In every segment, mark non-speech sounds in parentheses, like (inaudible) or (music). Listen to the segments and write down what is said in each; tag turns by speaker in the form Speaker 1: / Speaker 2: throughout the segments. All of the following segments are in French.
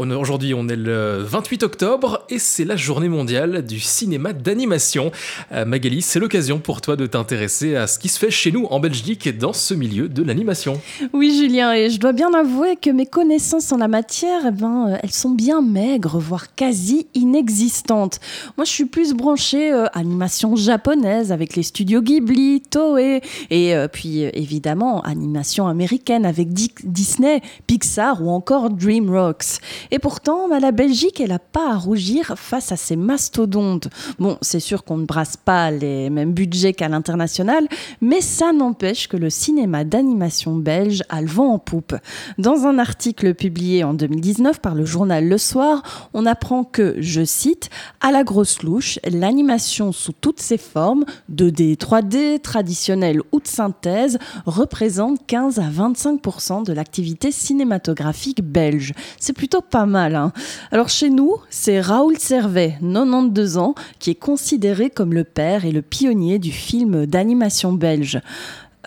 Speaker 1: Aujourd'hui, on est le 28 octobre et c'est la journée mondiale du cinéma d'animation. Euh, Magali, c'est l'occasion pour toi de t'intéresser à ce qui se fait chez nous en Belgique dans ce milieu de l'animation.
Speaker 2: Oui, Julien, et je dois bien avouer que mes connaissances en la matière, eh ben, euh, elles sont bien maigres, voire quasi inexistantes. Moi, je suis plus branchée euh, animation japonaise avec les studios Ghibli, Toei, et euh, puis évidemment animation américaine avec Di- Disney, Pixar ou encore DreamWorks. Et pourtant, bah, la Belgique, elle n'a pas à rougir face à ces mastodontes. Bon, c'est sûr qu'on ne brasse pas les mêmes budgets qu'à l'international, mais ça n'empêche que le cinéma d'animation belge a le vent en poupe. Dans un article publié en 2019 par le journal Le Soir, on apprend que, je cite, à la grosse louche, l'animation sous toutes ses formes, 2D, 3D, traditionnelle ou de synthèse, représente 15 à 25% de l'activité cinématographique belge. C'est plutôt pas mal. hein. Alors chez nous, c'est Raoul Servet, 92 ans, qui est considéré comme le père et le pionnier du film d'animation belge.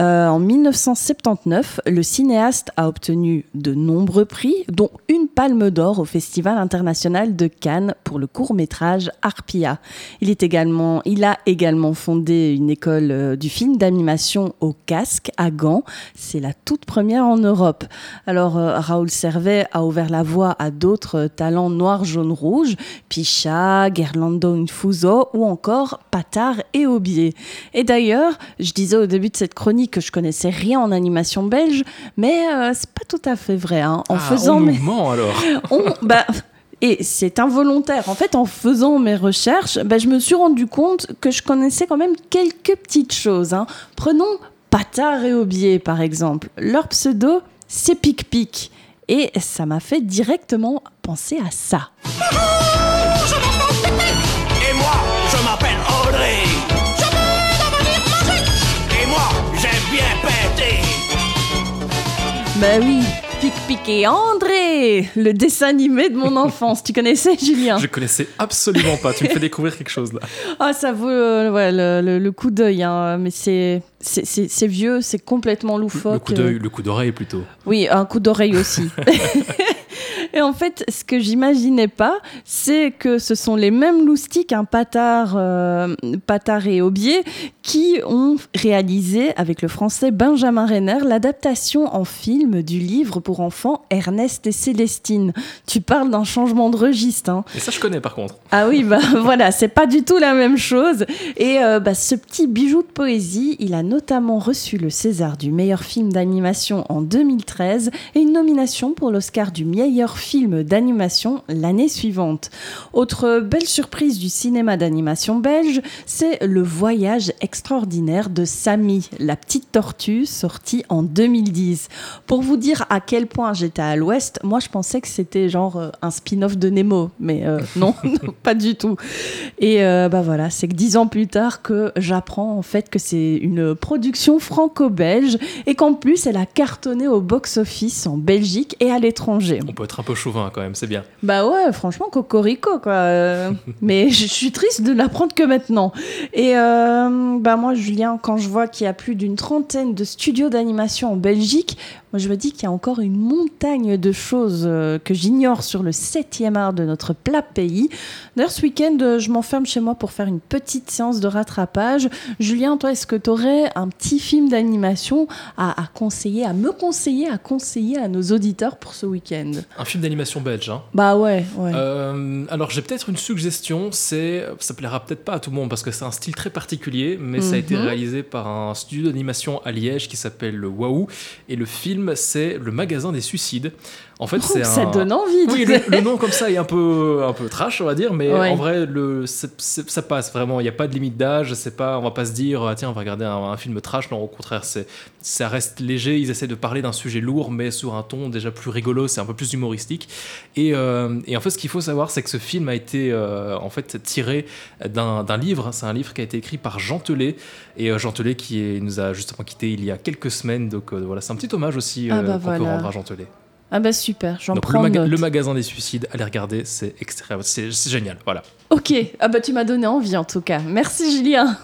Speaker 2: Euh, en 1979, le cinéaste a obtenu de nombreux prix, dont une palme d'or au Festival international de Cannes pour le court métrage Arpia. Il, a également fondé une école euh, du film d'animation au casque à Gand. C'est la toute première en Europe. Alors euh, Raoul Servet a ouvert la voie à d'autres talents noirs, jaunes, rouges, Picha, Gerlando Infuso ou encore Patard et Aubier. Et d'ailleurs, je disais au début de cette chronique que je connaissais rien en animation belge, mais euh, c'est pas tout à fait vrai. hein. En
Speaker 1: Ah,
Speaker 2: faisant
Speaker 1: on
Speaker 2: mes...
Speaker 1: nous ment alors. (laughs)
Speaker 2: on- bah, et c'est involontaire. En fait, en faisant mes recherches, bah, je me suis rendu compte que je connaissais quand même quelques petites choses. hein. Prenons Patard et Aubier, par exemple. Leur pseudo, c'est Pic Pic. Et ça m'a fait directement penser à ça. Bah oui, Pic Pic et André, le dessin animé de mon enfance. tu connaissais, Julien?
Speaker 1: Je connaissais absolument pas. Tu me fais découvrir quelque chose là.
Speaker 2: Ah, ça vaut euh, ouais, le, le- le coup d'œil, hein, mais c'est vieux, c'est complètement loufoque.
Speaker 1: Le coup d'œil, le coup d'oreille plutôt.
Speaker 2: Oui, un coup d'oreille aussi. (laughs) Et en fait, ce que j'imaginais pas, c'est que ce sont les mêmes loustiques, un patard, euh, patard et Aubier, qui ont réalisé avec le français Benjamin Renner l'adaptation en film du livre pour enfants Ernest et Célestine. Tu parles d'un changement de registre. Hein.
Speaker 1: Et ça, je connais par contre.
Speaker 2: Ah oui, bah (laughs) voilà, c'est pas du tout la même chose. Et euh, bah, ce petit bijou de poésie, il a notamment reçu le César du meilleur film d'animation en 2013 et une nomination pour l'Oscar du meilleur film d'animation l'année suivante. Autre belle surprise du cinéma d'animation belge, c'est Le voyage extraordinaire de Samy, la petite tortue, sortie en 2010. Pour vous dire à quel point j'étais à l'ouest, moi je pensais que c'était genre euh, un spin-off de Nemo, mais euh, (laughs) non, (laughs) non, pas du tout. Et euh, bah voilà, c'est que dix ans plus tard que j'apprends en fait que c'est une production franco-belge et qu'en plus elle a cartonné au box-office en Belgique et à l'étranger.
Speaker 1: On peut être un peu chauvin quand même, c'est bien.
Speaker 2: Bah ouais, franchement, cocorico, quoi. Euh, (laughs) mais je suis triste de l'apprendre que maintenant. Et euh, bah moi, Julien, quand je vois qu'il y a plus d'une trentaine de studios d'animation en Belgique, moi je me dis qu'il y a encore une montagne de choses euh, que j'ignore sur le 7e art de notre plat pays. D'ailleurs, ce week-end, euh, je m'enferme chez moi pour faire une petite séance de rattrapage. Julien, toi, est-ce que tu aurais un petit film d'animation à, à conseiller, à me conseiller, à conseiller à nos auditeurs pour ce week-end?
Speaker 1: Un film d'animation belge. Hein.
Speaker 2: Bah ouais, ouais.
Speaker 1: Euh, alors j'ai peut-être une suggestion, c'est ça plaira peut-être pas à tout le monde parce que c'est un style très particulier, mais ça a été
Speaker 2: Mhm.
Speaker 1: réalisé par un studio d'animation à Liège qui s'appelle le Waouh et le film c'est le magasin des suicides. En fait,
Speaker 2: Oh,
Speaker 1: c'est
Speaker 2: ça
Speaker 1: un...
Speaker 2: donne envie.
Speaker 1: Oui, le, nom comme ça est un peu, un peu trash, on va dire, mais
Speaker 2: Ouais.
Speaker 1: en vrai, le, ça passe vraiment. Il n'y a pas de limite d'âge. C'est pas, on va pas se dire, ah, tiens, on va regarder un, un film trash. Non, au contraire, c'est, ça reste léger. Ils essaient de parler d'un sujet lourd, mais sur un ton déjà plus rigolo. C'est un peu plus humoristique. Et, euh, et en fait, ce qu'il faut savoir, c'est que ce film a été euh, en fait tiré d'un, d'un livre. C'est un livre qui a été écrit par Jean Telet. Et euh, Jean Telet qui est- nous a justement quitté il y a quelques semaines. Donc euh, voilà, c'est un petit hommage aussi
Speaker 2: Ah
Speaker 1: euh,
Speaker 2: bah
Speaker 1: qu'on peut rendre à Jean Telet.
Speaker 2: Ah bah super, j'en
Speaker 1: Donc le,
Speaker 2: prends
Speaker 1: maga-
Speaker 2: note.
Speaker 1: le magasin des suicides, allez regarder, c'est extrême, c'est c'est génial, voilà.
Speaker 2: Ok, ah bah tu m'as donné envie en tout cas. Merci Julien.